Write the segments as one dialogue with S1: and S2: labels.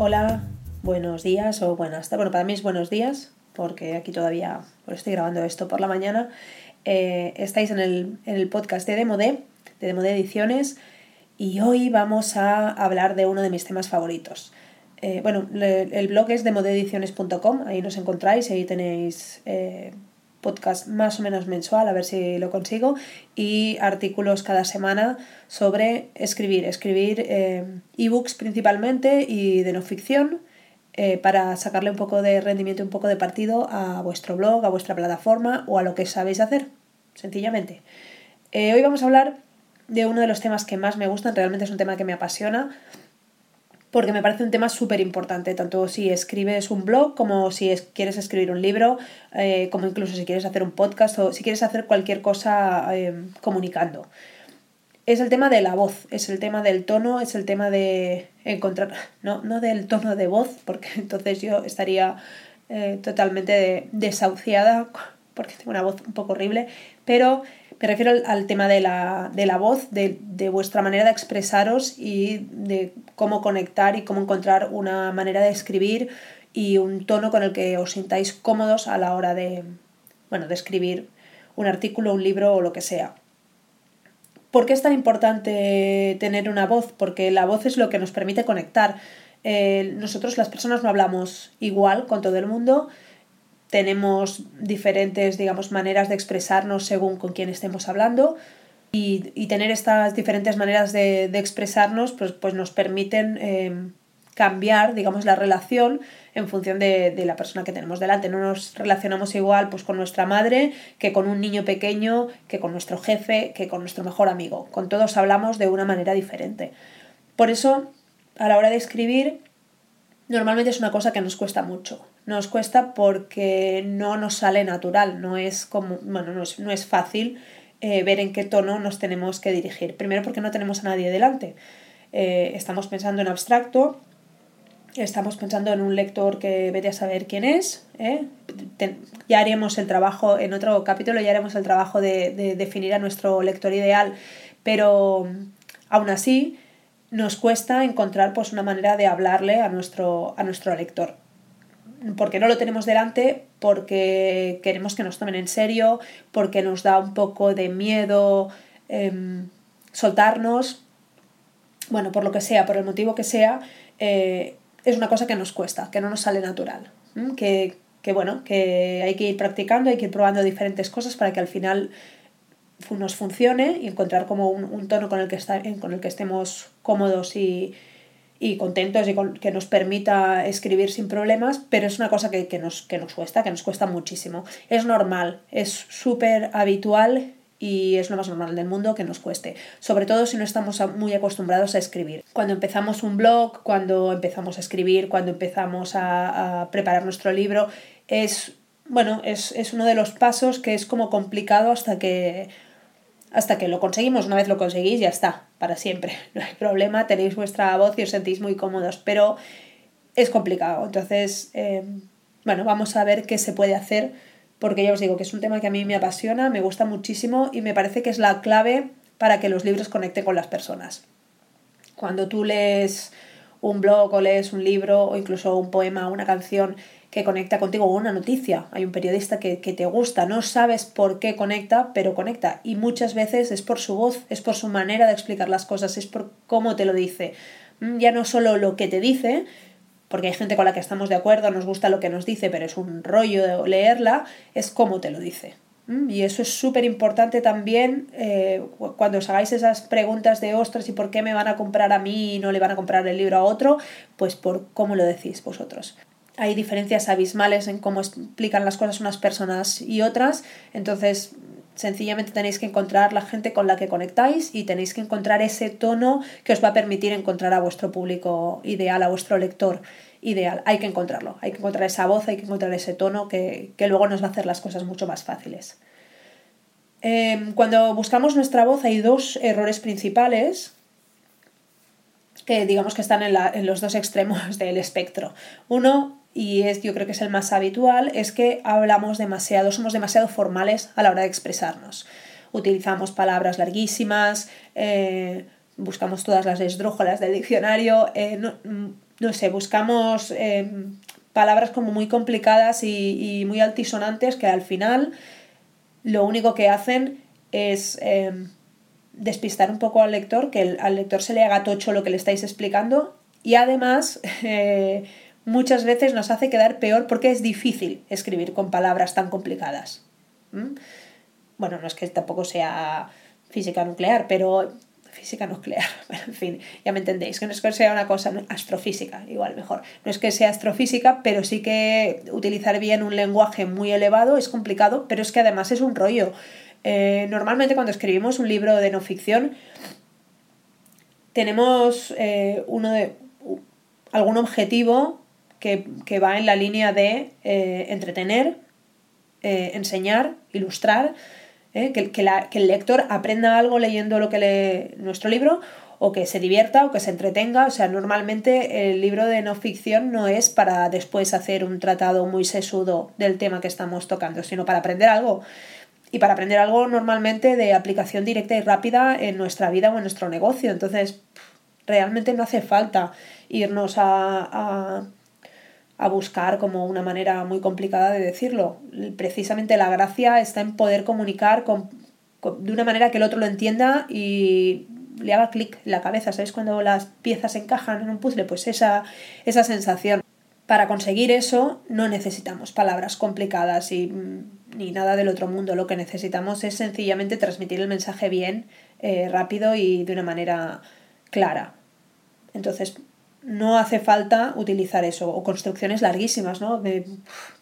S1: Hola, buenos días o buenas. Bueno, para mí es buenos días, porque aquí todavía estoy grabando esto por la mañana. Eh, estáis en el, podcast de Demode, de Demode Ediciones, y hoy vamos a hablar de uno de mis temas favoritos. Eh, bueno, el blog es demodeediciones.com, ahí nos encontráis ahí tenéis eh, podcast más o menos mensual, a ver si lo consigo, y artículos cada semana sobre escribir, escribir eh, ebooks principalmente y de no ficción eh, para sacarle un poco de rendimiento, un poco de partido a vuestro blog, a vuestra plataforma o a lo que sabéis hacer, sencillamente. Eh, hoy vamos a hablar de uno de los temas que más me gustan, realmente es un tema que me apasiona, porque me parece un tema súper importante, tanto si escribes un blog como si quieres escribir un libro, eh, como incluso si quieres hacer un podcast o si quieres hacer cualquier cosa eh, comunicando. Es el tema de la voz, es el tema del tono, es el tema de encontrar, no, no del tono de voz, porque entonces yo estaría eh, totalmente desahuciada, porque tengo una voz un poco horrible, pero me refiero al, tema de la, voz, de, vuestra manera de expresaros y de cómo conectar y cómo encontrar una manera de escribir y un tono con el que os sintáis cómodos a la hora de, bueno, de escribir un artículo, un libro o lo que sea. ¿Por qué es tan importante tener una voz? Porque la voz es lo que nos permite conectar. Eh, nosotros las personas no hablamos igual con todo el mundo, tenemos diferentes, digamos, maneras de expresarnos según con quién estemos hablando y, y tener estas diferentes maneras de, de expresarnos pues, pues nos permiten em, cambiar, digamos, la relación en función de, de, la persona que tenemos delante. No nos relacionamos igual pues, con nuestra madre que con un niño pequeño, que con nuestro jefe, que con nuestro mejor amigo. Con todos hablamos de una manera diferente. Por eso, a la hora de escribir, normalmente es una cosa que nos cuesta mucho. Nos cuesta porque no nos sale natural, no es como, bueno, no es, no es fácil eh, ver en qué tono nos tenemos que dirigir. Primero porque no tenemos a nadie delante. Eh, estamos pensando en abstracto, estamos pensando en un lector que vete a saber quién es. ¿eh? ya haremos el trabajo, en otro capítulo ya haremos el trabajo de, de definir a nuestro lector ideal, pero aún así nos cuesta encontrar pues, una manera de hablarle a nuestro, a nuestro lector. Porque no lo tenemos delante, porque queremos que nos tomen en serio, porque nos da un poco de miedo em, soltarnos. Bueno, por lo que sea, por el motivo que sea, eh, es una cosa que nos cuesta, que no nos sale natural. Que, que bueno, que hay que ir practicando, hay que ir probando diferentes cosas para que al final nos funcione y encontrar como un, tono con el, que está, con el que estemos cómodos y, contentos y que nos permita escribir sin problemas, pero es una cosa que, nos, que nos cuesta, que nos cuesta muchísimo. Es normal, es súper habitual y es lo más normal del mundo que nos cueste, sobre todo si no estamos muy acostumbrados a escribir. Cuando empezamos un blog, cuando empezamos a escribir, cuando empezamos a, a preparar nuestro libro, es, bueno, es, es uno de los pasos que es como complicado hasta que hasta que lo conseguimos. Una vez lo conseguís, ya está, para siempre. No hay problema, tenéis vuestra voz y os sentís muy cómodos, pero es complicado. Entonces, eh, bueno, vamos a ver qué se puede hacer, porque ya os digo que es un tema que a mí me apasiona, me gusta muchísimo y me parece que es la clave para que los libros conecten con las personas. Cuando tú lees un blog o lees un libro o incluso un poema, una canción, que conecta contigo una noticia. Hay un periodista que, te gusta, no sabes por qué conecta, pero conecta. Y muchas veces es por su voz, es por su manera de explicar las cosas, es por cómo te lo dice. Mm, ya no solo lo que te dice, porque hay gente con la que estamos de acuerdo, nos gusta lo que nos dice, pero es un rollo leerla, es cómo te lo dice. Mm, y eso es súper importante también eh, cuando os hagáis esas preguntas de ostras, ¿y por qué me van a comprar a mí y no le van a comprar el libro a otro? Pues por cómo lo decís vosotros hay diferencias abismales en cómo explican las cosas unas personas y otras, entonces sencillamente tenéis que encontrar la gente con la que conectáis y tenéis que encontrar ese tono que os va a permitir encontrar a vuestro público ideal, a vuestro lector ideal. Hay que encontrarlo, hay que encontrar esa voz, hay que encontrar ese tono que, luego nos va a hacer las cosas mucho más fáciles. Em, cuando buscamos nuestra voz hay dos errores principales que digamos que están en, en los dos extremos del espectro. Uno y es, yo creo que es el más habitual, es que hablamos demasiado, somos demasiado formales a la hora de expresarnos. Utilizamos palabras larguísimas, eh, buscamos todas las esdrújolas del diccionario, eh, mm, no sé, buscamos em, palabras como muy complicadas y, muy altisonantes que al final lo único que hacen es despistar un poco al lector, que al lector se le haga tocho lo que le estáis explicando y además eh, muchas veces nos hace quedar peor porque es difícil escribir con palabras tan complicadas. Bueno, no es que tampoco sea física nuclear, pero física nuclear, en fin, ya me entendéis, que no es que sea una cosa astrofísica, igual mejor, no es que sea astrofísica, pero sí que utilizar bien un lenguaje muy elevado es complicado, pero es que además es un rollo. Eh, normalmente cuando escribimos un libro de no ficción, tenemos eh, uno de, algún objetivo que, va en la línea de eh, entretener, enseñar, ilustrar, ¿eh? que, el lector aprenda algo leyendo lo que lee nuestro libro o que se divierta o que se entretenga. O sea, normalmente el libro de no ficción no es para después hacer un tratado muy sesudo del tema que estamos tocando, sino para aprender algo. Y para aprender algo normalmente de aplicación directa y rápida en nuestra vida o en nuestro negocio. Entonces, realmente no hace falta irnos a buscar como una manera muy complicada de decirlo. Precisamente la gracia está en poder comunicar con, de una manera que el otro lo entienda y le haga clic en la cabeza. ¿Sabes? Cuando las piezas encajan en un puzzle, pues esa, esa sensación. Para conseguir eso no necesitamos palabras complicadas y, mm, ni nada del otro mundo. Lo que necesitamos es sencillamente transmitir el mensaje bien, eh, rápido y de una manera clara. Entonces, no hace falta utilizar eso, o construcciones larguísimas, ¿no? De,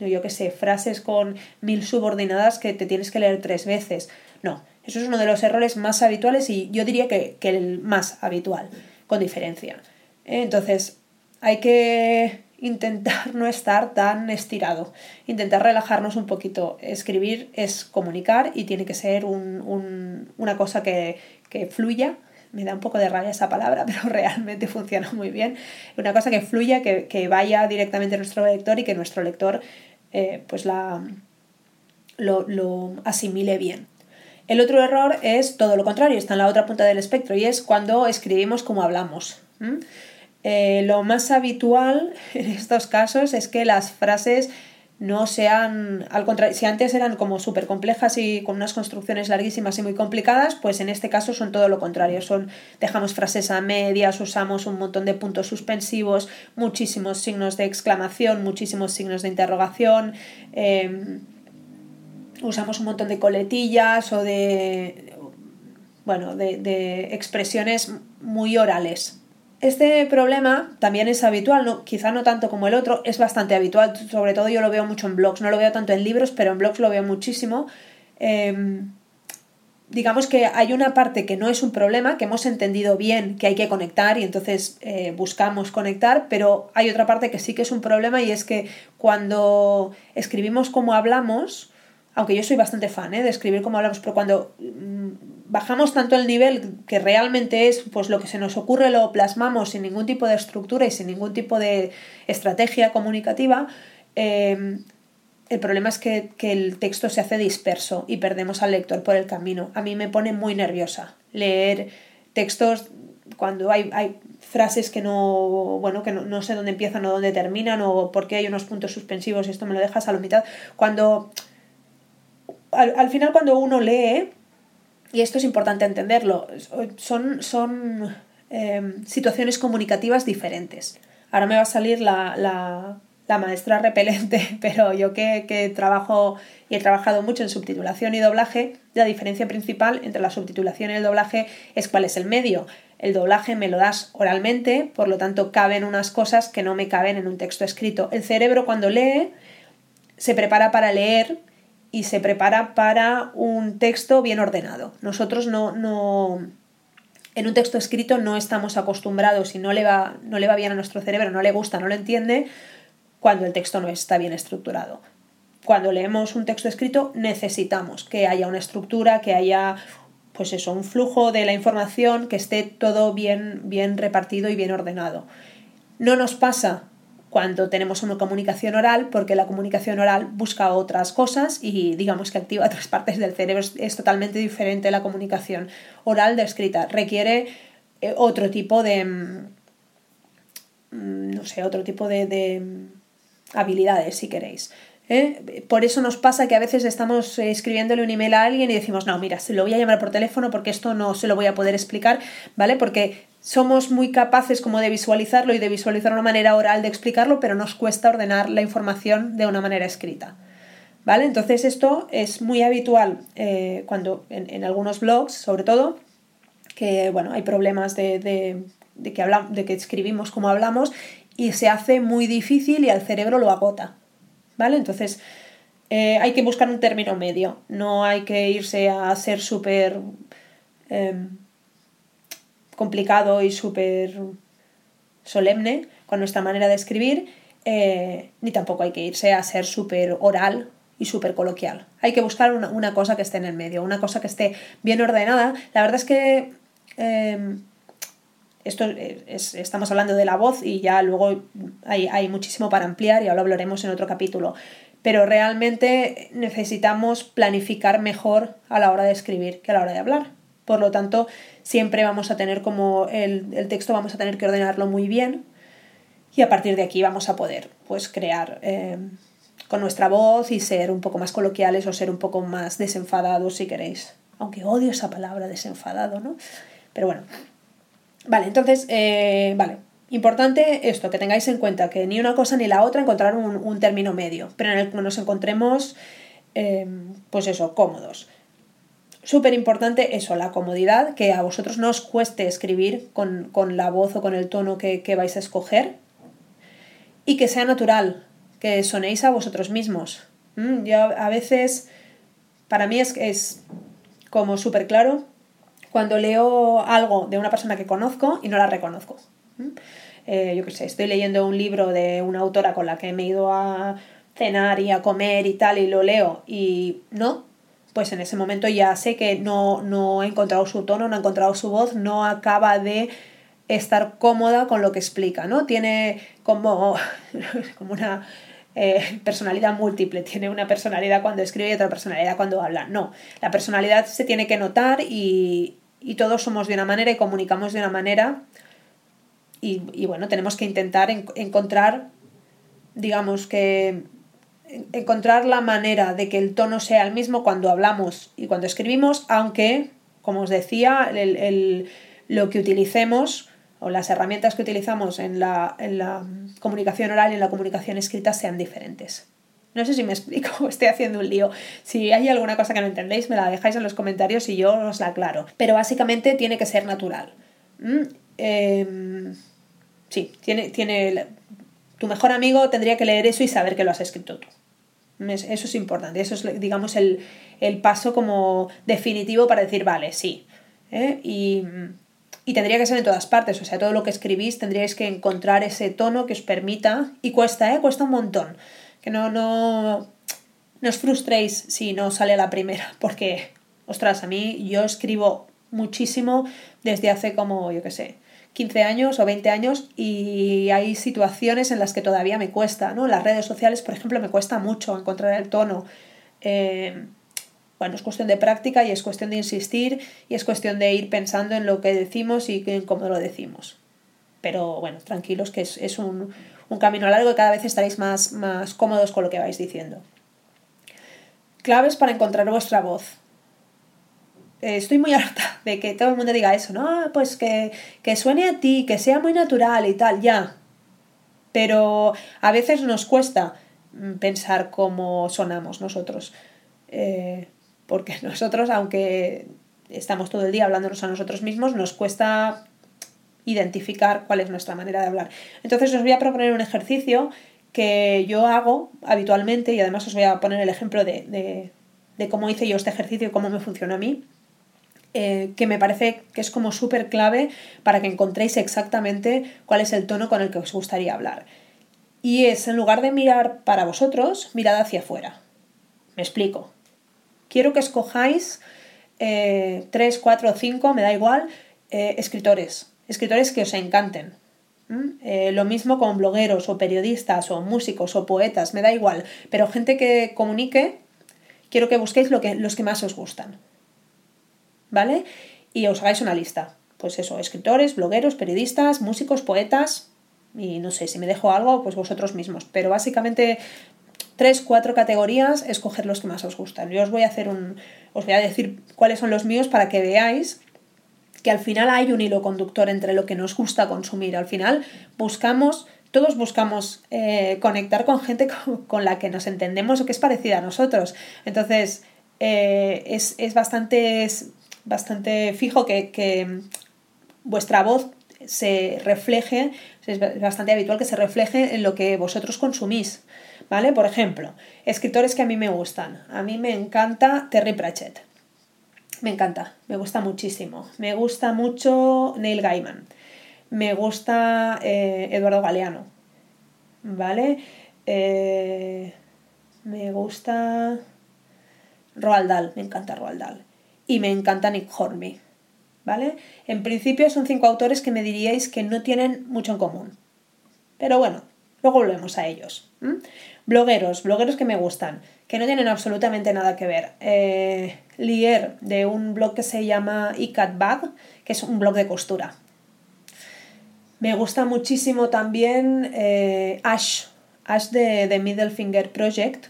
S1: yo qué sé, frases con mil subordinadas que te tienes que leer tres veces. No, eso es uno de los errores más habituales y yo diría que, el más habitual, con diferencia. Entonces, hay que intentar no estar tan estirado, intentar relajarnos un poquito. Escribir es comunicar y tiene que ser una cosa que, que fluya me da un poco de rabia esa palabra, pero realmente funciona muy bien. Una cosa que fluya, que, vaya directamente a nuestro lector y que nuestro lector eh, pues la, lo, asimile bien. El otro error es todo lo contrario, está en la otra punta del espectro y es cuando escribimos como hablamos. Eh, lo más habitual en estos casos es que las frases no sean, al contrario, si antes eran como súper complejas y con unas construcciones larguísimas y muy complicadas, pues en este caso son todo lo contrario, son, dejamos frases a medias, usamos un montón de puntos suspensivos, muchísimos signos de exclamación, muchísimos signos de interrogación, em, usamos un montón de coletillas o de, bueno, de, de expresiones muy orales, este problema también es habitual, no, quizá no tanto como el otro, es bastante habitual, sobre todo yo lo veo mucho en blogs, no lo veo tanto en libros, pero en blogs lo veo muchísimo. Em, digamos que hay una parte que no es un problema, que hemos entendido bien que hay que conectar y entonces eh, buscamos conectar, pero hay otra parte que sí que es un problema y es que cuando escribimos como hablamos, aunque yo soy bastante fan ¿eh? de escribir como hablamos, pero cuando mm, bajamos tanto el nivel que realmente es pues lo que se nos ocurre lo plasmamos sin ningún tipo de estructura y sin ningún tipo de estrategia comunicativa, em, el problema es que, el texto se hace disperso y perdemos al lector por el camino. A mí me pone muy nerviosa leer textos cuando hay, hay frases que no, bueno, que no, sé dónde empiezan o dónde terminan o por qué hay unos puntos suspensivos y esto me lo dejas a la mitad. Cuando al, final cuando uno lee, y esto es importante entenderlo, son, son em, situaciones comunicativas diferentes. Ahora me va a salir la, la, la maestra repelente, pero yo que, que, trabajo y he trabajado mucho en subtitulación y doblaje, la diferencia principal entre la subtitulación y el doblaje es cuál es el medio. El doblaje me lo das oralmente, por lo tanto caben unas cosas que no me caben en un texto escrito. El cerebro cuando lee se prepara para leer y se prepara para un texto bien ordenado. Nosotros no, no en un texto escrito no estamos acostumbrados y no le, va, no le va bien a nuestro cerebro, no le gusta, no lo entiende, cuando el texto no está bien estructurado. Cuando leemos un texto escrito necesitamos que haya una estructura, que haya pues eso, un flujo de la información, que esté todo bien, bien repartido y bien ordenado. No nos pasa cuando tenemos una comunicación oral, porque la comunicación oral busca otras cosas y digamos que activa otras partes del cerebro. Es, totalmente diferente la comunicación oral de escrita. Requiere eh, otro tipo de, mm, mm, no sé, otro tipo de, habilidades, si queréis. ¿eh? Por eso nos pasa que a veces estamos escribiéndole un email a alguien y decimos, no, mira, se lo voy a llamar por teléfono porque esto no se lo voy a poder explicar, ¿vale? Porque somos muy capaces como de visualizarlo y de visualizar una manera oral de explicarlo, pero nos cuesta ordenar la información de una manera escrita. ¿Vale? Entonces esto es muy habitual eh, cuando en, algunos blogs, sobre todo, que bueno, hay problemas de, que hablamos, de que escribimos como hablamos y se hace muy difícil y al cerebro lo agota. ¿Vale? Entonces eh, hay que buscar un término medio, no hay que irse a ser súper em, complicado y súper solemne con nuestra manera de escribir, eh, ni tampoco hay que irse a ser súper oral y súper coloquial. Hay que buscar una, cosa que esté en el medio, una cosa que esté bien ordenada. La verdad es que em, esto estamos hablando de la voz y ya luego hay, hay muchísimo para ampliar y ahora hablaremos en otro capítulo. Pero realmente necesitamos planificar mejor a la hora de escribir que a la hora de hablar. Por lo tanto, siempre vamos a tener como el, texto, vamos a tener que ordenarlo muy bien y a partir de aquí vamos a poder pues crear em, con nuestra voz y ser un poco más coloquiales o ser un poco más desenfadados si queréis. Aunque odio esa palabra desenfadado, ¿no? Pero bueno. Vale, entonces, eh, vale. Importante esto, que tengáis en cuenta que ni una cosa ni la otra encontrar un, término medio, pero en el que nos encontremos, em, pues eso, cómodos. Súper importante eso, la comodidad, que a vosotros no os cueste escribir con, la voz o con el tono que, que vais a escoger y que sea natural, que sonéis a vosotros mismos. Mm, yo a veces, para mí es, es como súper claro cuando leo algo de una persona que conozco y no la reconozco. Mm, eh, yo qué sé, estoy leyendo un libro de una autora con la que me he ido a cenar y a comer y tal y lo leo y no, pues en ese momento ya sé que no, no he encontrado su tono, no ha encontrado su voz, no acaba de estar cómoda con lo que explica, ¿no? Tiene como, como una eh, personalidad múltiple, tiene una personalidad cuando escribe y otra personalidad cuando habla. No, la personalidad se tiene que notar y, todos somos de una manera y comunicamos de una manera y, bueno, tenemos que intentar encontrar, digamos que encontrar la manera de que el tono sea el mismo cuando hablamos y cuando escribimos, aunque, como os decía, lo que utilicemos o las herramientas que utilizamos en la, comunicación oral y en la comunicación escrita sean diferentes. No sé si me explico, estoy haciendo un lío. Si hay alguna cosa que no entendéis, me la dejáis en los comentarios y yo os la aclaro. Pero básicamente tiene que ser natural. ¿Mm? Em, sí, tiene, tiene. Tu mejor amigo tendría que leer eso y saber que lo has escrito tú. Eso es importante. Eso es, digamos, el, paso como definitivo para decir, vale, sí. ¿eh? Y y tendría que ser en todas partes, o sea, todo lo que escribís tendríais que encontrar ese tono que os permita, y cuesta, ¿eh? Cuesta un montón, que no, no, no os frustréis si no sale la primera, porque, ostras, a mí yo escribo muchísimo desde hace como, yo qué sé, 15 años o 20 años y hay situaciones en las que todavía me cuesta, ¿no? Las redes sociales, por ejemplo, me cuesta mucho encontrar el tono. Eh, bueno, es cuestión de práctica y es cuestión de insistir y es cuestión de ir pensando en lo que decimos y en cómo lo decimos. Pero bueno, tranquilos que es, un, camino largo y cada vez estaréis más, más cómodos con lo que vais diciendo. Claves para encontrar vuestra voz. Estoy muy harta de que todo el mundo diga eso, ¿no? Ah, pues que, que suene a ti, que sea muy natural y tal, ya. Pero a veces nos cuesta mm, pensar cómo sonamos nosotros. Eh, porque nosotros, aunque estamos todo el día hablándonos a nosotros mismos, nos cuesta identificar cuál es nuestra manera de hablar. Entonces os voy a proponer un ejercicio que yo hago habitualmente y además os voy a poner el ejemplo de, cómo hice yo este ejercicio y cómo me funciona a mí, eh, que me parece que es como súper clave para que encontréis exactamente cuál es el tono con el que os gustaría hablar. Y es, en lugar de mirar para vosotros, mirad hacia afuera. Me explico quiero que escojáis eh, tres, cuatro o cinco, me da igual, eh, escritores, escritores que os encanten. Eh, lo mismo con blogueros o periodistas o músicos o poetas, me da igual, pero gente que comunique, quiero que busquéis lo que, los que más os gustan. ¿Vale? Y os hagáis una lista. Pues eso, escritores, blogueros, periodistas, músicos, poetas, Y no sé, si me dejo algo, pues vosotros mismos. Pero básicamente tres, cuatro categorías, escoger los que más os gustan. Yo os voy a hacer un. os voy a decir cuáles son los míos para que veáis que al final hay un hilo conductor entre lo que nos gusta consumir. Al final buscamos, todos buscamos eh, conectar con gente con, la que nos entendemos o que es parecida a nosotros. Entonces, eh, es, bastante, es bastante fijo que, que vuestra voz se refleje, es bastante habitual que se refleje en lo que vosotros consumís. ¿Vale? Por ejemplo, escritores que a mí me gustan. A mí me encanta Terry Pratchett. Me encanta, me gusta muchísimo. Me gusta mucho Neil Gaiman. Me gusta eh, Eduardo Galeano. ¿Vale? Eh, me gusta Roald Dahl, me encanta Roald Dahl. Y me encanta Nick Hornby. ¿Vale? En principio son cinco autores que me diríais que no tienen mucho en común. Pero bueno, luego volvemos a ellos. Blogueros, blogueros que me gustan, que no tienen absolutamente nada que ver. Eh, Lier, de un blog que se llama iCat Bag, que es un blog de costura. Me gusta muchísimo también eh, Ash, Ash de, The Middle Finger Project,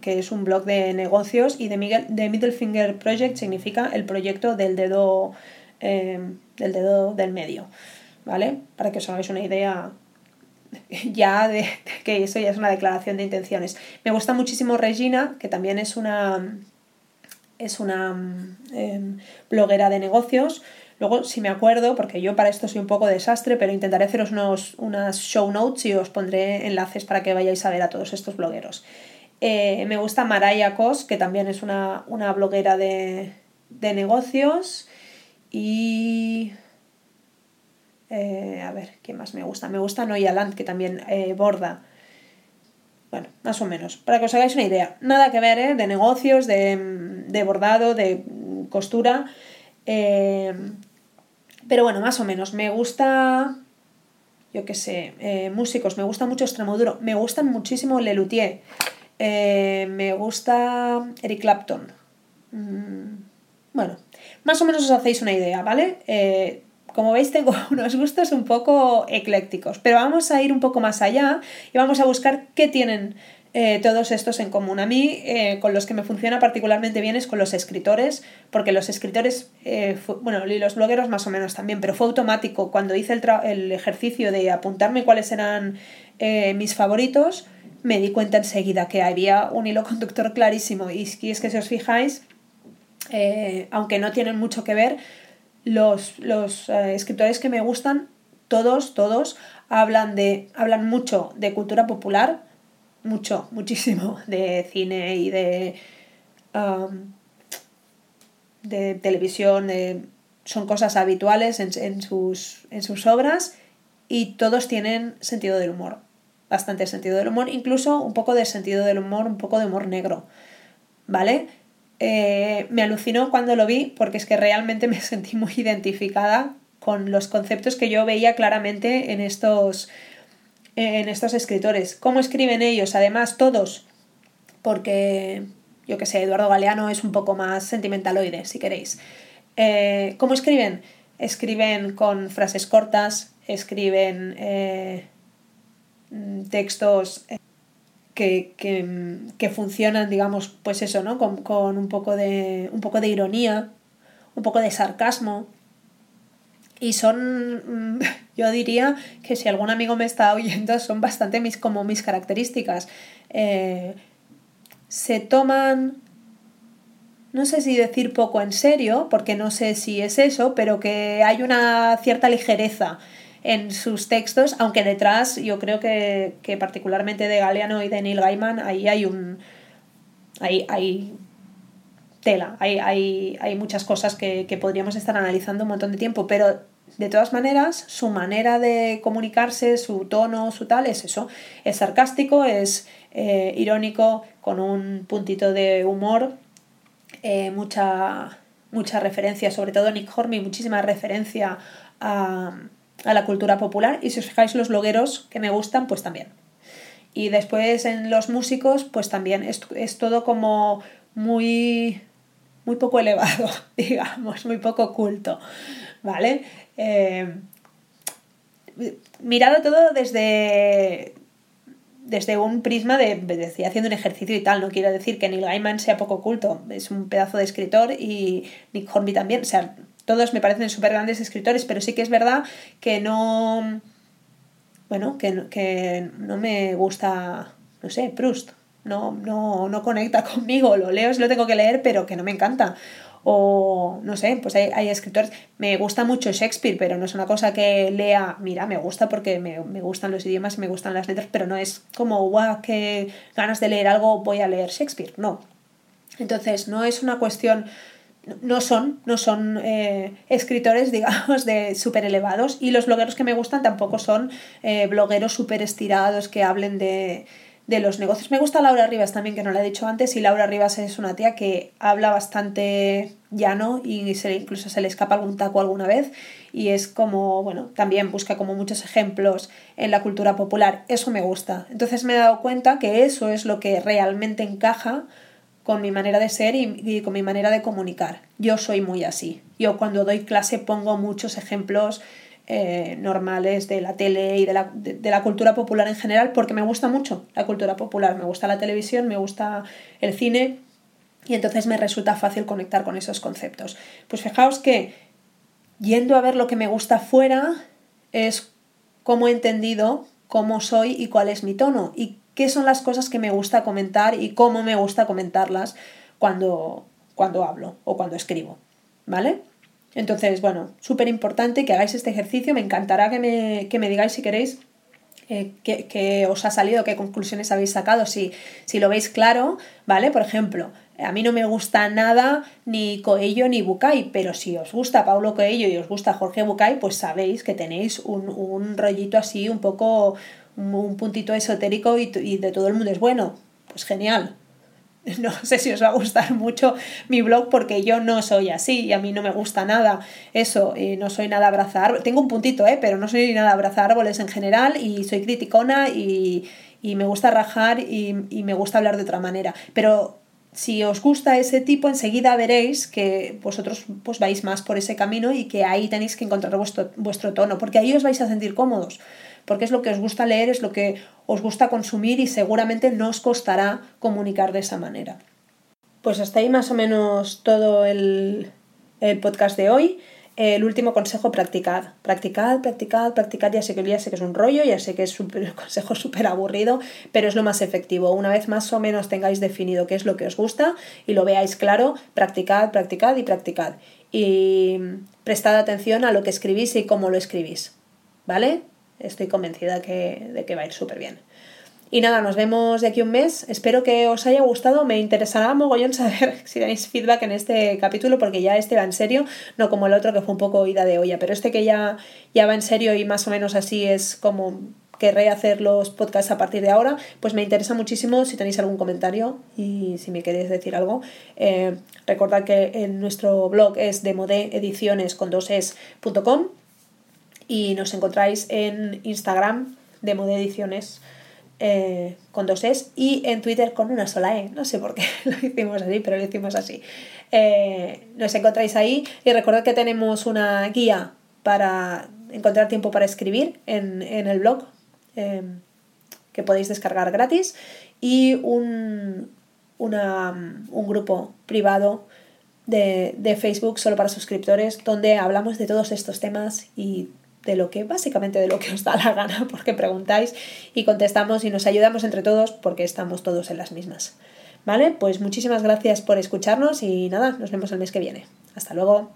S1: que es un blog de negocios, y de, Middle Finger Project significa el proyecto del dedo, eh, del dedo del medio. ¿Vale? Para que os hagáis una idea ya de, que eso ya es una declaración de intenciones. Me gusta muchísimo Regina, que también es una, es una em, bloguera de negocios. Luego, si me acuerdo, porque yo para esto soy un poco desastre, pero intentaré haceros unos, unas show notes y os pondré enlaces para que vayáis a ver a todos estos blogueros. Eh, me gusta Maraya Kos, que también es una, una bloguera de, de negocios. Y eh, a ver, ¿qué más me gusta? Me gusta Noia Land, que también eh, borda. Bueno, más o menos. Para que os hagáis una idea. Nada que ver. De negocios, de, bordado, de costura. Pero bueno, más o menos. Me gusta. Yo qué sé. músicos. Me gusta mucho Extremoduro. Me gusta muchísimo Lelutier. Me gusta Eric Clapton. Mm, bueno, más o menos os hacéis una idea, ¿vale? como veis, tengo unos gustos un poco eclécticos, pero vamos a ir un poco más allá y vamos a buscar qué tienen eh, todos estos en común. A mí, eh, con los que me funciona particularmente bien es con los escritores, porque los escritores, eh, bueno, y los blogueros más o menos también, pero fue automático. Cuando hice el, el ejercicio de apuntarme cuáles eran mis favoritos, me di cuenta enseguida que había un hilo conductor clarísimo. Y es que si os fijáis, aunque no tienen mucho que ver, los, eh, escritores que me gustan, todos, todos, hablan, de, hablan mucho de cultura popular, mucho, muchísimo, de cine y de, de televisión, son cosas habituales en, sus, en sus obras y todos tienen sentido del humor, bastante sentido del humor, incluso un poco de sentido del humor, un poco de humor negro, ¿vale? Eh, me alucinó cuando lo vi porque es que realmente me sentí muy identificada con los conceptos que yo veía claramente en estos, en estos escritores. ¿Cómo escriben ellos? Además, todos, porque yo que sé, Eduardo Galeano es un poco más sentimentaloide, si queréis. Eh, ¿Cómo escriben? Escriben con frases cortas, escriben eh, textos que, funcionan, digamos, pues eso, ¿no? Con, un, poco de, un poco de ironía, un poco de sarcasmo. Y son, yo diría que si algún amigo me está oyendo, son bastante mis, como mis características. Eh, se toman, no sé si decir poco en serio, porque no sé si es eso, pero que hay una cierta ligereza en sus textos, aunque detrás yo creo que, particularmente de Galeano y de Neil Gaiman, ahí hay un. hay, hay tela, hay, hay, muchas cosas que, podríamos estar analizando un montón de tiempo, pero de todas maneras, su manera de comunicarse, su tono, su tal, es eso. Es sarcástico, es eh, irónico, con un puntito de humor, eh, mucha, mucha referencia, sobre todo Nick Hornby, muchísima referencia a a la cultura popular y si os fijáis los blogueros que me gustan, pues también. Y después en los músicos, pues también es, es todo como muy, muy poco elevado, digamos, muy poco culto, ¿vale? Eh, mirado todo desde desde un prisma de, decir, haciendo un ejercicio y tal. No quiero decir que Neil Gaiman sea poco oculto, es un pedazo de escritor y Nick Hornby también. O sea, todos me parecen súper grandes escritores, pero sí que es verdad que no. Bueno, que, que no me gusta, no sé, Proust. No, no, no conecta conmigo, lo leo, lo tengo que leer, pero que no me encanta o no sé, pues hay, escritores, me gusta mucho Shakespeare, pero no es una cosa que lea, mira, me gusta porque me, gustan los idiomas, me gustan las letras, pero no es como, guau, qué ganas de leer algo, voy a leer Shakespeare, no. Entonces, no es una cuestión, no son, no son eh, escritores, digamos, de súper elevados, y los blogueros que me gustan tampoco son eh, blogueros súper estirados que hablen de de los negocios. Me gusta Laura Rivas también, que no la he dicho antes, y Laura Rivas es una tía que habla bastante llano y se, incluso se le escapa algún taco alguna vez y es como, bueno, también busca como muchos ejemplos en la cultura popular. Eso me gusta. Entonces me he dado cuenta que eso es lo que realmente encaja con mi manera de ser y, con mi manera de comunicar. Yo soy muy así. Yo cuando doy clase pongo muchos ejemplos eh, normales de la tele y de la, de, la, cultura popular en general, porque me gusta mucho la cultura popular, me gusta la televisión, me gusta el cine y entonces me resulta fácil conectar con esos conceptos. Pues fijaos que yendo a ver lo que me gusta fuera es cómo he entendido cómo soy y cuál es mi tono y qué son las cosas que me gusta comentar y cómo me gusta comentarlas cuando, cuando hablo o cuando escribo. ¿Vale? Entonces, bueno, súper importante que hagáis este ejercicio. Me encantará que me, que me digáis si queréis eh, qué, os ha salido, qué conclusiones habéis sacado, si, si lo veis claro, ¿vale? Por ejemplo, a mí no me gusta nada ni Coello ni Bucay, pero si os gusta Paulo Coello y os gusta Jorge Bucay, pues sabéis que tenéis un, un rollito así, un poco, un puntito esotérico y, y de todo el mundo es bueno. Pues genial, no sé si os va a gustar mucho mi blog porque yo no soy así y a mí no me gusta nada eso, y no soy nada abrazar Tengo un puntito, ¿eh? pero no soy nada abrazar árboles en general y soy criticona y, y me gusta rajar y, y, me gusta hablar de otra manera. Pero si os gusta ese tipo, enseguida veréis que vosotros pues, vais más por ese camino y que ahí tenéis que encontrar vuestro, vuestro tono, porque ahí os vais a sentir cómodos porque es lo que os gusta leer, es lo que os gusta consumir y seguramente no os costará comunicar de esa manera. Pues hasta ahí más o menos todo el, podcast de hoy. El último consejo, practicad. Practicad, practicad, practicad. Ya sé que, ya sé que es un rollo, ya sé que es un consejo súper aburrido, pero es lo más efectivo. Una vez más o menos tengáis definido qué es lo que os gusta y lo veáis claro, practicad, practicad y practicad. Y prestad atención a lo que escribís y cómo lo escribís. ¿Vale? Estoy convencida de que va a ir súper bien. Y nada, nos vemos de aquí un mes. Espero que os haya gustado. Me interesará mogollón saber si tenéis feedback en este capítulo, porque ya este va en serio, no como el otro que fue un poco ida de olla, pero este que ya, ya va en serio y más o menos así es como querré hacer los podcasts a partir de ahora, pues me interesa muchísimo si tenéis algún comentario y si me queréis decir algo. Eh, recordad que en nuestro blog es demodeediciones con y nos encontráis en Instagram de Mode Ediciones eh, con dos es y en Twitter con una sola E. No sé por qué lo hicimos así, pero lo hicimos así. Eh, nos encontráis ahí y recordad que tenemos una guía para encontrar tiempo para escribir en, el blog em, que podéis descargar gratis y un, un grupo privado de, de Facebook solo para suscriptores donde hablamos de todos estos temas y de lo que, básicamente de lo que os da la gana, porque preguntáis y contestamos y nos ayudamos entre todos porque estamos todos en las mismas. ¿Vale? Pues muchísimas gracias por escucharnos y nada, nos vemos el mes que viene. Hasta luego.